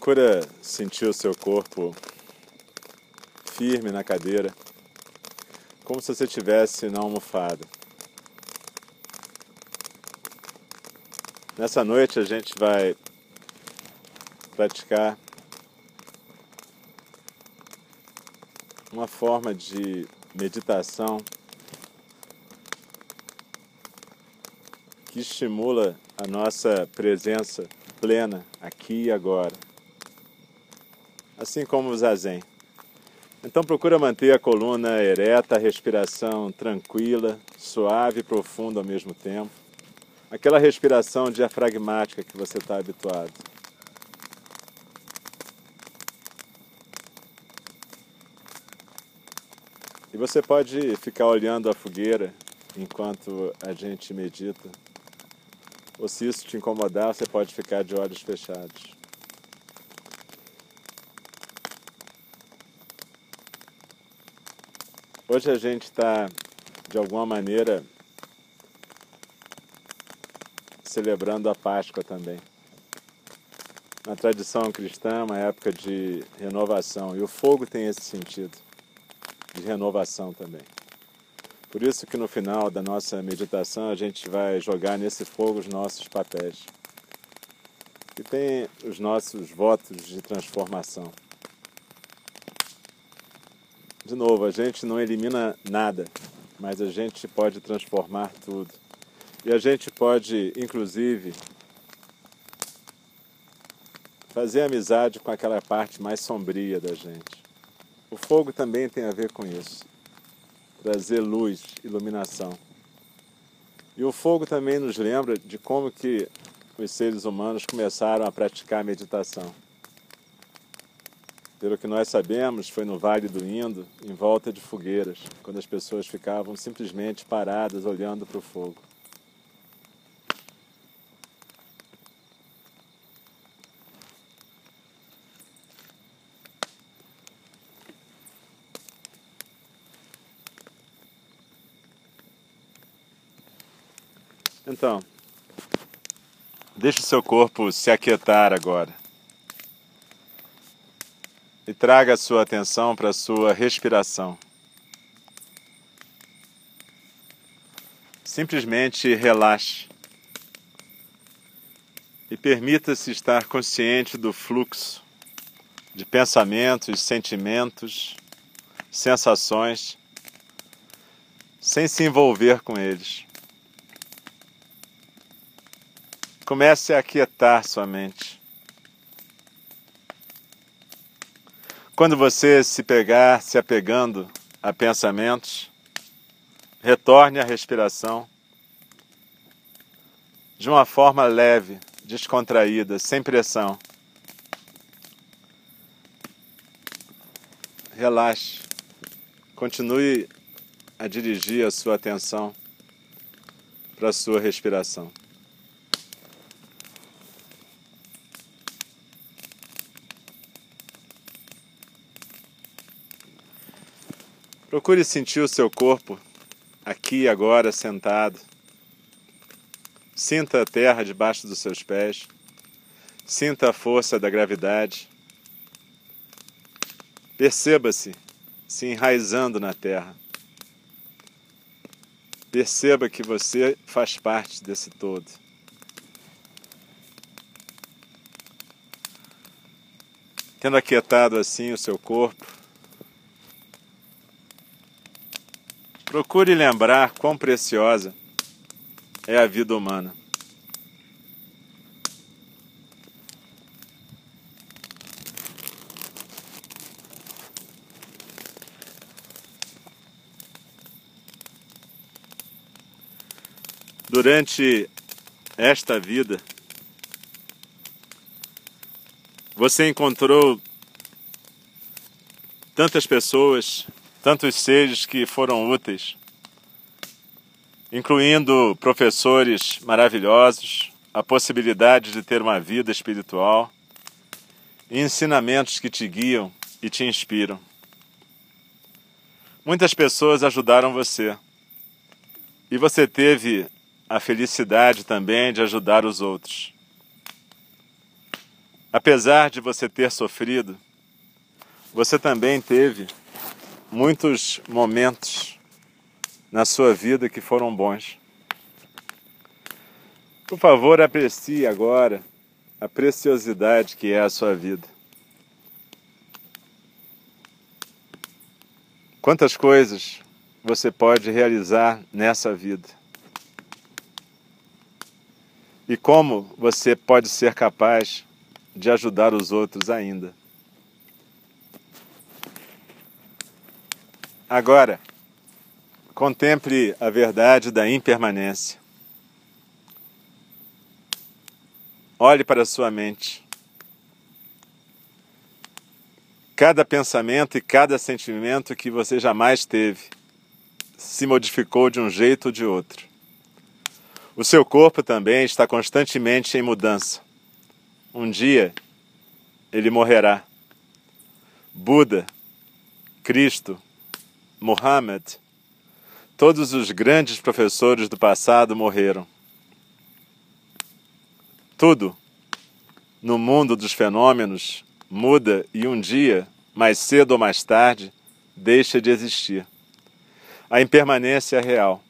Procura sentir o seu corpo firme na cadeira, como se você estivesse na almofada. Nessa noite a gente vai praticar uma forma de meditação que estimula a nossa presença plena aqui e agora, assim como o zazen. Então procura manter a coluna ereta, a respiração tranquila, suave e profunda ao mesmo tempo. Aquela respiração diafragmática que você está habituado. E você pode ficar olhando a fogueira enquanto a gente medita. Ou se isso te incomodar, você pode ficar de olhos fechados. Hoje a gente está, de alguma maneira, celebrando a Páscoa também. Na tradição cristã, uma época de renovação, e o fogo tem esse sentido de renovação também. Por isso que no final da nossa meditação a gente vai jogar nesse fogo os nossos papéis. E tem os nossos votos de transformação. De novo, a gente não elimina nada, mas a gente pode transformar tudo. E a gente pode, inclusive, fazer amizade com aquela parte mais sombria da gente. O fogo também tem a ver com isso trazer luz, iluminação. E o fogo também nos lembra de como que os seres humanos começaram a praticar a meditação. Pelo que nós sabemos, foi no Vale do Indo, em volta de fogueiras, quando as pessoas ficavam simplesmente paradas olhando para o fogo. Então, deixe o seu corpo se aquietar agora. Traga a sua atenção para a sua respiração. Simplesmente relaxe. E permita-se estar consciente do fluxo de pensamentos, sentimentos, sensações, sem se envolver com eles. Comece a aquietar sua mente. Quando você se pegar se apegando a pensamentos, retorne à respiração de uma forma leve, descontraída, sem pressão. Relaxe. Continue a dirigir a sua atenção para a sua respiração. Procure sentir o seu corpo aqui agora sentado. Sinta a terra debaixo dos seus pés. Sinta a força da gravidade. Perceba-se se enraizando na terra. Perceba que você faz parte desse todo. Tendo aquietado assim o seu corpo, Procure lembrar quão preciosa é a vida humana. Durante esta vida, você encontrou tantas pessoas tantos seres que foram úteis, incluindo professores maravilhosos, a possibilidade de ter uma vida espiritual e ensinamentos que te guiam e te inspiram. Muitas pessoas ajudaram você e você teve a felicidade também de ajudar os outros. apesar de você ter sofrido, você também teve muitos momentos na sua vida que foram bons. Por favor, aprecie agora a preciosidade que é a sua vida. Quantas coisas você pode realizar nessa vida? E como você pode ser capaz de ajudar os outros ainda? Agora, contemple a verdade da impermanência. Olhe para a sua mente. Cada pensamento e cada sentimento que você jamais teve se modificou de um jeito ou de outro. O seu corpo também está constantemente em mudança. Um dia ele morrerá. Buda, Cristo, Muhammad, todos os grandes professores do passado morreram. Tudo no mundo dos fenômenos muda e um dia, mais cedo ou mais tarde, deixa de existir. A impermanência é real.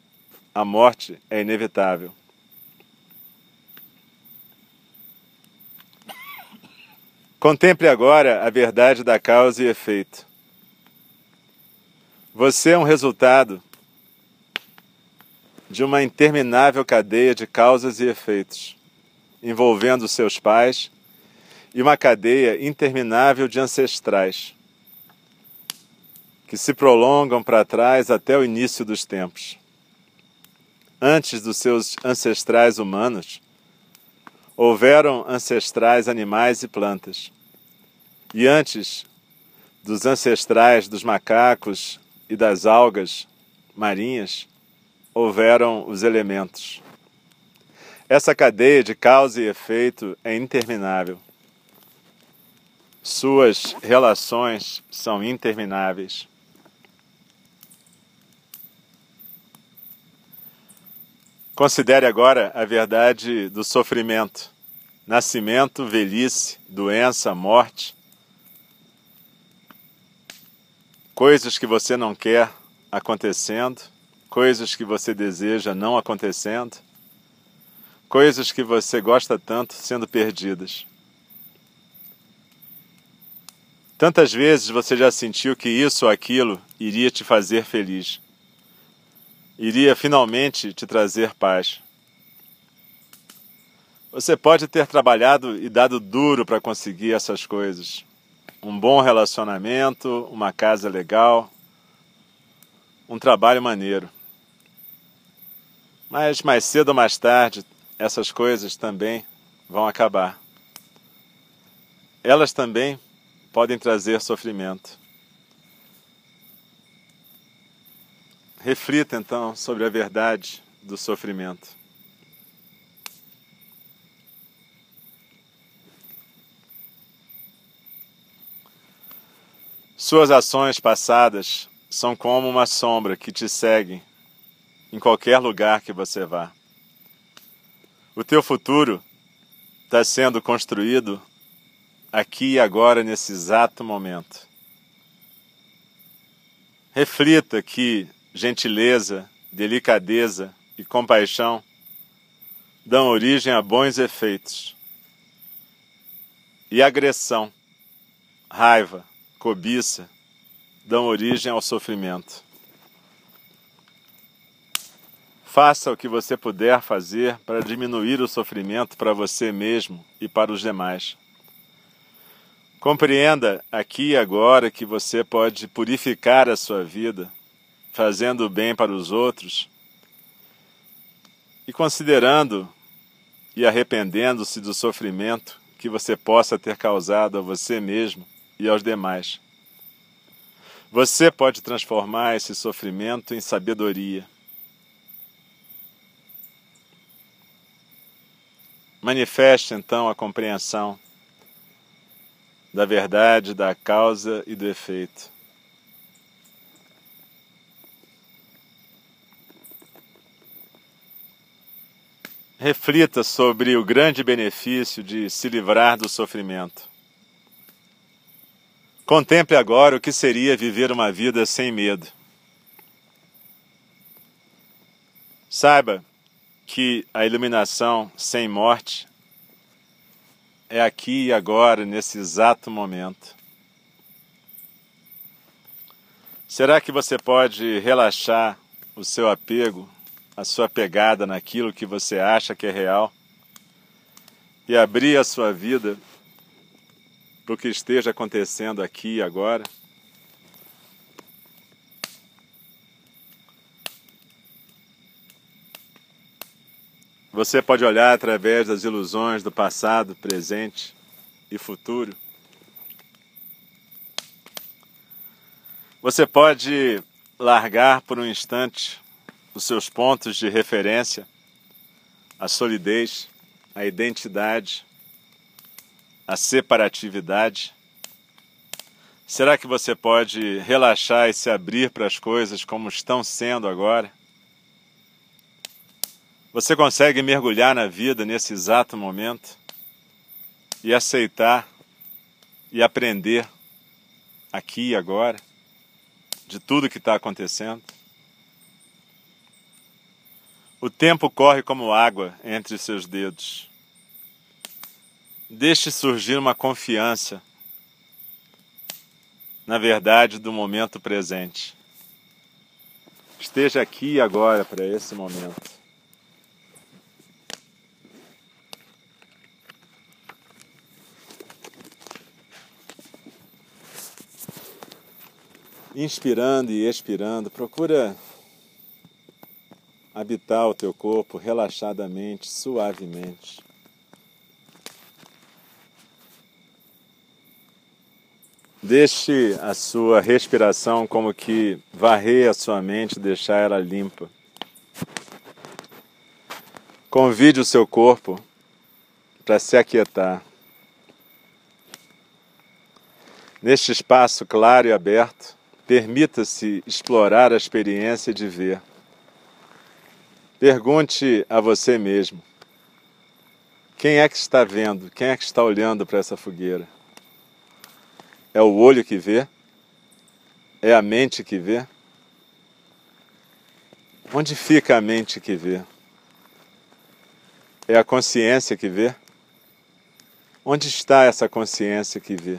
A morte é inevitável. Contemple agora a verdade da causa e efeito. Você é um resultado de uma interminável cadeia de causas e efeitos, envolvendo seus pais e uma cadeia interminável de ancestrais, que se prolongam para trás até o início dos tempos. Antes dos seus ancestrais humanos, houveram ancestrais animais e plantas. E antes dos ancestrais dos macacos e das algas marinhas, houveram os elementos. Essa cadeia de causa e efeito é interminável. Suas relações são intermináveis. Considere agora a verdade do sofrimento, nascimento, velhice, doença, morte coisas que você não quer acontecendo, coisas que você deseja não acontecendo, coisas que você gosta tanto sendo perdidas. Tantas vezes você já sentiu que isso ou aquilo iria te fazer feliz, iria finalmente te trazer paz. Você pode ter trabalhado e dado duro para conseguir essas coisas, um bom relacionamento, uma casa legal, um trabalho maneiro. Mas mais cedo ou mais tarde, essas coisas também vão acabar. Elas também podem trazer sofrimento. Reflita então sobre a verdade do sofrimento. Suas ações passadas são como uma sombra que te segue em qualquer lugar que você vá. O teu futuro está sendo construído aqui e agora, nesse exato momento. Reflita que gentileza, delicadeza e compaixão dão origem a bons efeitos. E agressão, raiva, cobiça dão origem ao sofrimento. Faça o que você puder fazer para diminuir o sofrimento para você mesmo e para os demais. Compreenda aqui e agora que você pode purificar a sua vida, fazendo o bem para os outros e considerando e arrependendo-se do sofrimento que você possa ter causado a você mesmo e aos demais. Você pode transformar esse sofrimento em sabedoria. Manifeste então a compreensão da verdade, da causa e do efeito. reflita sobre o grande benefício de se livrar do sofrimento. Contemple agora o que seria viver uma vida sem medo. Saiba que a iluminação sem morte é aqui e agora, nesse exato momento. Será que você pode relaxar o seu apego, a sua pegada naquilo que você acha que é real e abrir a sua vida para o que esteja acontecendo aqui e agora? Você pode olhar através das ilusões do passado, presente e futuro. Você pode largar por um instante os seus pontos de referência, a solidez, a identidade, a separatividade. Será que você pode relaxar e se abrir para as coisas como estão sendo agora? Você consegue mergulhar na vida nesse exato momento e aceitar e aprender aqui e agora de tudo que está acontecendo? O tempo corre como água entre seus dedos. Deixe surgir uma confiança na verdade do momento presente. Esteja aqui agora para esse momento. inspirando e expirando, procura habitar o teu corpo relaxadamente, suavemente. Deixe a sua respiração como que varrer a sua mente, deixar ela limpa. Convide o seu corpo para se aquietar. Neste espaço claro e aberto, Permita-se explorar a experiência de ver. Pergunte a você mesmo: quem é que está vendo? Quem é que está olhando para essa fogueira? É o olho que vê? É a mente que vê? Onde fica a mente que vê? É a consciência que vê? Onde está essa consciência que vê?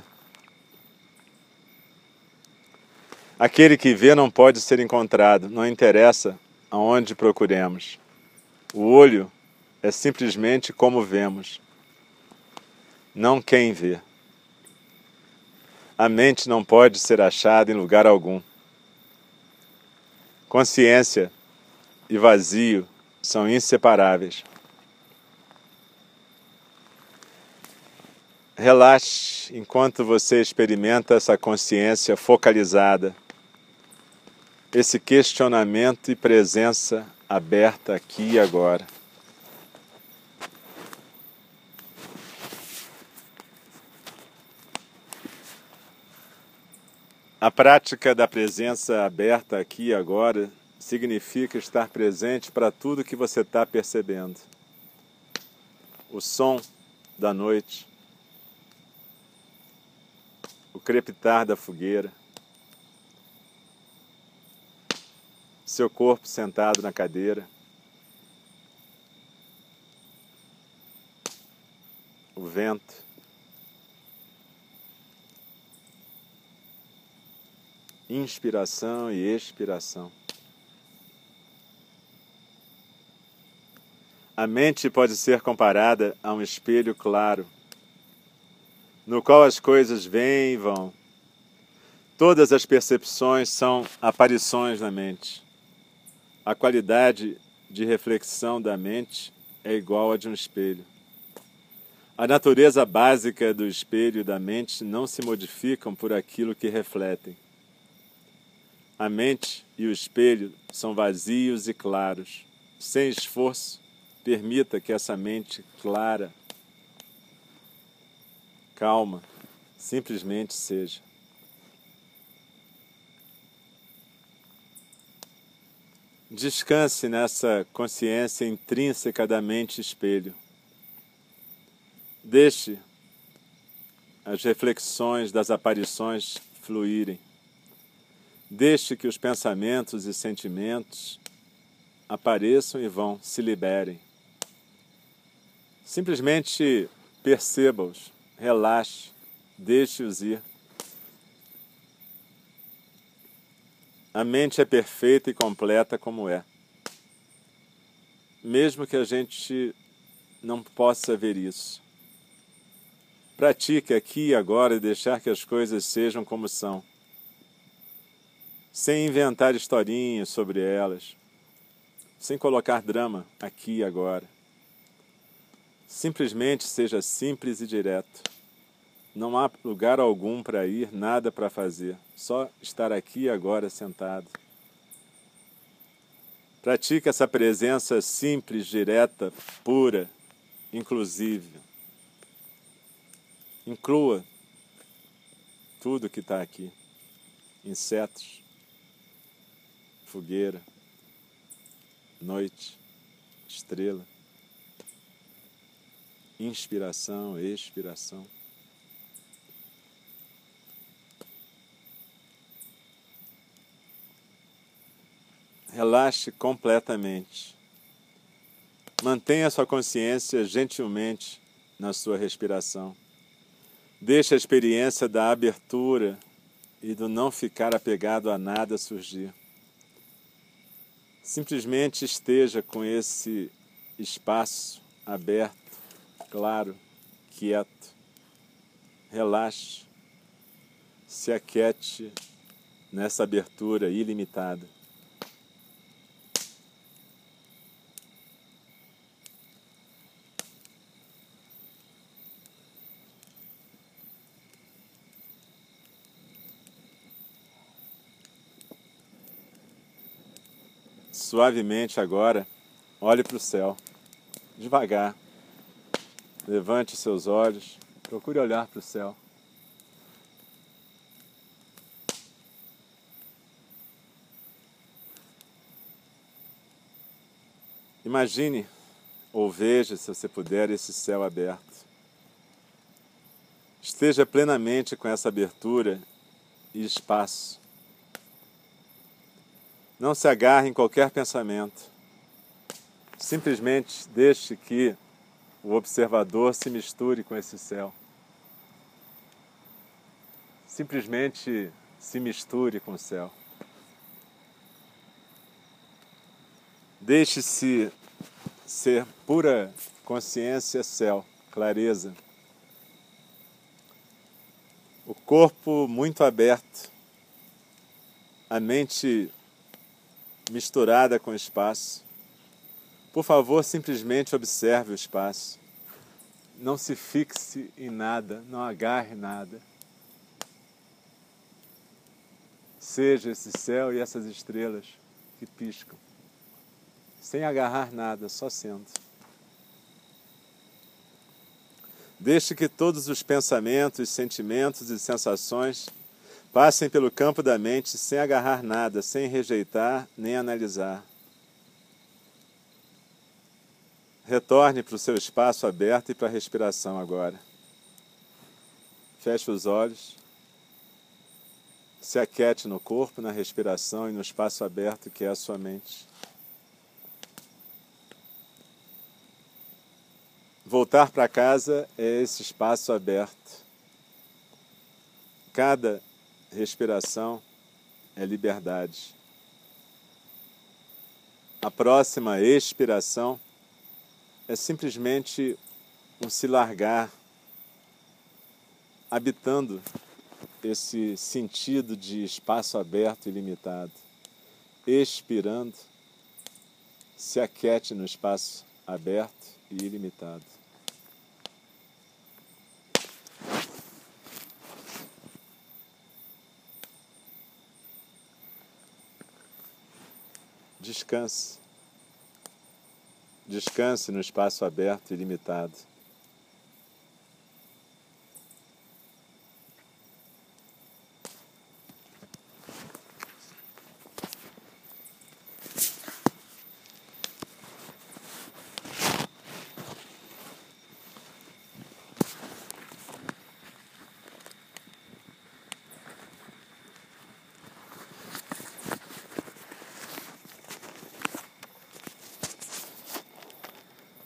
Aquele que vê não pode ser encontrado, não interessa aonde procuremos. O olho é simplesmente como vemos, não quem vê. A mente não pode ser achada em lugar algum. Consciência e vazio são inseparáveis. Relaxe enquanto você experimenta essa consciência focalizada esse questionamento e presença aberta aqui e agora. A prática da presença aberta aqui e agora significa estar presente para tudo que você está percebendo. O som da noite, o crepitar da fogueira, seu corpo sentado na cadeira. O vento. Inspiração e expiração. A mente pode ser comparada a um espelho claro, no qual as coisas vêm e vão. Todas as percepções são aparições na mente. A qualidade de reflexão da mente é igual a de um espelho. A natureza básica do espelho e da mente não se modificam por aquilo que refletem. A mente e o espelho são vazios e claros. Sem esforço, permita que essa mente clara, calma, simplesmente seja. Descanse nessa consciência intrínseca da mente espelho. Deixe as reflexões das aparições fluírem. Deixe que os pensamentos e sentimentos apareçam e vão, se liberem. Simplesmente perceba-os, relaxe, deixe-os ir. A mente é perfeita e completa como é. Mesmo que a gente não possa ver isso. Pratique aqui e agora e deixar que as coisas sejam como são, sem inventar historinhas sobre elas, sem colocar drama aqui e agora. Simplesmente seja simples e direto. Não há lugar algum para ir, nada para fazer, só estar aqui agora sentado. Pratique essa presença simples, direta, pura, inclusive. Inclua tudo que está aqui: insetos, fogueira, noite, estrela, inspiração, expiração. Relaxe completamente. Mantenha sua consciência gentilmente na sua respiração. Deixe a experiência da abertura e do não ficar apegado a nada surgir. Simplesmente esteja com esse espaço aberto, claro, quieto. Relaxe, se aquiete nessa abertura ilimitada. Suavemente agora, olhe para o céu, devagar. Levante seus olhos, procure olhar para o céu. Imagine ou veja, se você puder, esse céu aberto. Esteja plenamente com essa abertura e espaço. Não se agarre em qualquer pensamento. Simplesmente deixe que o observador se misture com esse céu. Simplesmente se misture com o céu. Deixe-se ser pura consciência, céu, clareza. O corpo muito aberto, a mente misturada com o espaço. Por favor, simplesmente observe o espaço. Não se fixe em nada, não agarre nada. Seja esse céu e essas estrelas que piscam, sem agarrar nada, só sendo. Deixe que todos os pensamentos, sentimentos e sensações Passem pelo campo da mente sem agarrar nada, sem rejeitar nem analisar. Retorne para o seu espaço aberto e para a respiração agora. Feche os olhos. Se aquete no corpo, na respiração e no espaço aberto que é a sua mente. Voltar para casa é esse espaço aberto. Cada respiração é liberdade. A próxima expiração é simplesmente um se largar, habitando esse sentido de espaço aberto e limitado. Expirando, se aquete no espaço aberto e ilimitado. Descanse. Descanse no espaço aberto e limitado.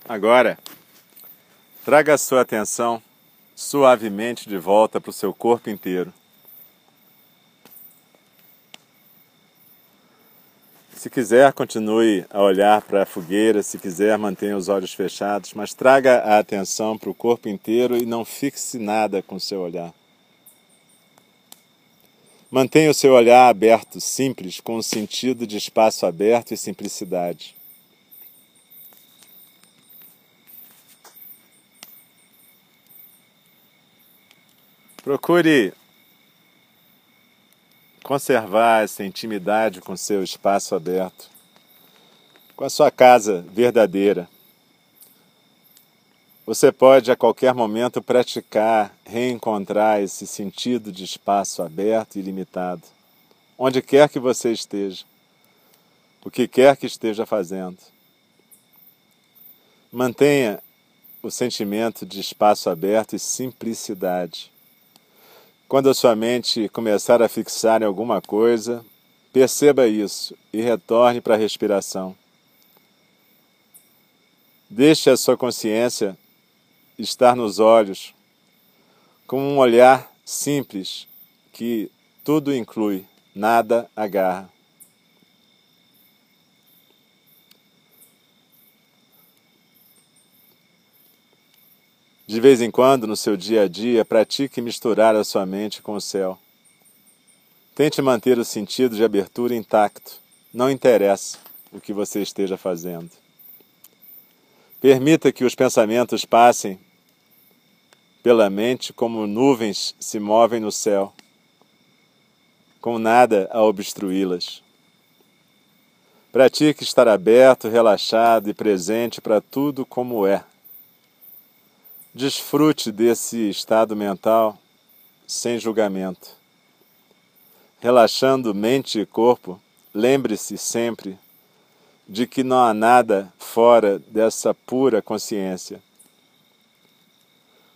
Agora, traga a sua atenção suavemente de volta para o seu corpo inteiro. Se quiser, continue a olhar para a fogueira, se quiser, mantenha os olhos fechados, mas traga a atenção para o corpo inteiro e não fixe nada com o seu olhar. Mantenha o seu olhar aberto, simples, com o sentido de espaço aberto e simplicidade. Procure conservar essa intimidade com seu espaço aberto, com a sua casa verdadeira. Você pode a qualquer momento praticar, reencontrar esse sentido de espaço aberto e limitado, onde quer que você esteja, o que quer que esteja fazendo. Mantenha o sentimento de espaço aberto e simplicidade. Quando a sua mente começar a fixar em alguma coisa, perceba isso e retorne para a respiração. Deixe a sua consciência estar nos olhos com um olhar simples que tudo inclui, nada agarra. De vez em quando, no seu dia a dia, pratique misturar a sua mente com o céu. Tente manter o sentido de abertura intacto. Não interessa o que você esteja fazendo. Permita que os pensamentos passem pela mente como nuvens se movem no céu, com nada a obstruí-las. Pratique estar aberto, relaxado e presente para tudo como é Desfrute desse estado mental sem julgamento. Relaxando mente e corpo, lembre-se sempre de que não há nada fora dessa pura consciência.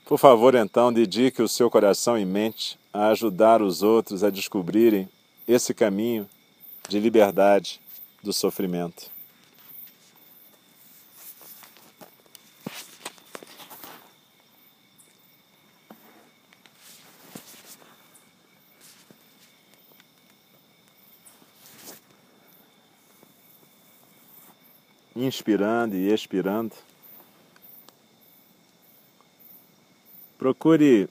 Por favor, então, dedique o seu coração e mente a ajudar os outros a descobrirem esse caminho de liberdade do sofrimento. Inspirando e expirando. Procure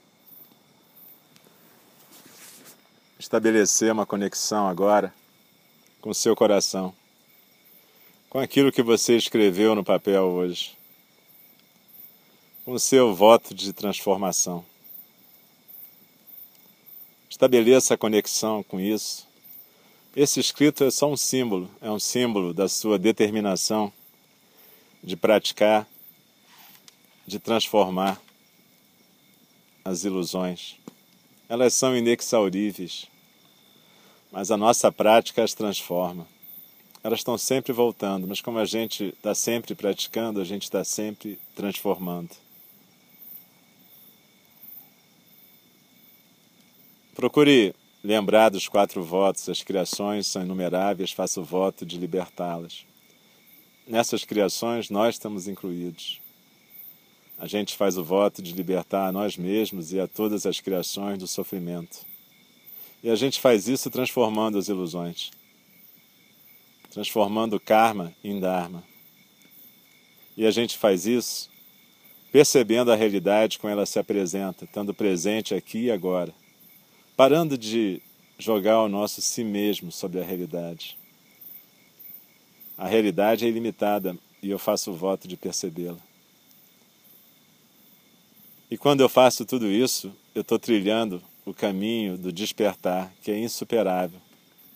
estabelecer uma conexão agora com seu coração, com aquilo que você escreveu no papel hoje, com o seu voto de transformação. Estabeleça a conexão com isso. Esse escrito é só um símbolo, é um símbolo da sua determinação de praticar, de transformar as ilusões. Elas são inexauríveis, mas a nossa prática as transforma. Elas estão sempre voltando, mas como a gente está sempre praticando, a gente está sempre transformando. Procure lembrar dos quatro votos, as criações são inumeráveis, faça o voto de libertá-las nessas criações nós estamos incluídos. A gente faz o voto de libertar a nós mesmos e a todas as criações do sofrimento. E a gente faz isso transformando as ilusões, transformando o karma em dharma. E a gente faz isso percebendo a realidade como ela se apresenta, estando presente aqui e agora, parando de jogar o nosso si mesmo sobre a realidade. A realidade é ilimitada e eu faço o voto de percebê-la. E quando eu faço tudo isso, eu estou trilhando o caminho do despertar, que é insuperável.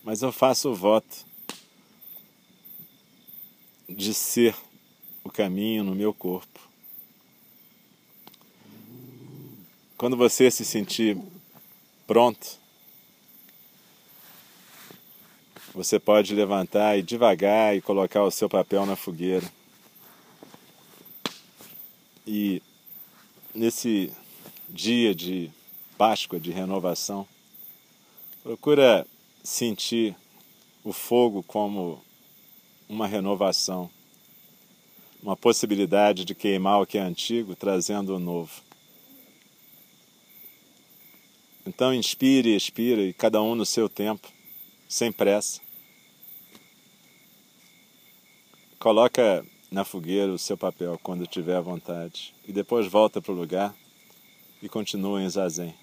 Mas eu faço o voto de ser o caminho no meu corpo. Quando você se sentir pronto, Você pode levantar e devagar e colocar o seu papel na fogueira. E nesse dia de Páscoa, de renovação, procura sentir o fogo como uma renovação. uma possibilidade de queimar o que é antigo, trazendo o novo. Então inspire e expira, e cada um no seu tempo, sem pressa. Coloca na fogueira o seu papel quando tiver vontade e depois volta para o lugar e continua em zazen.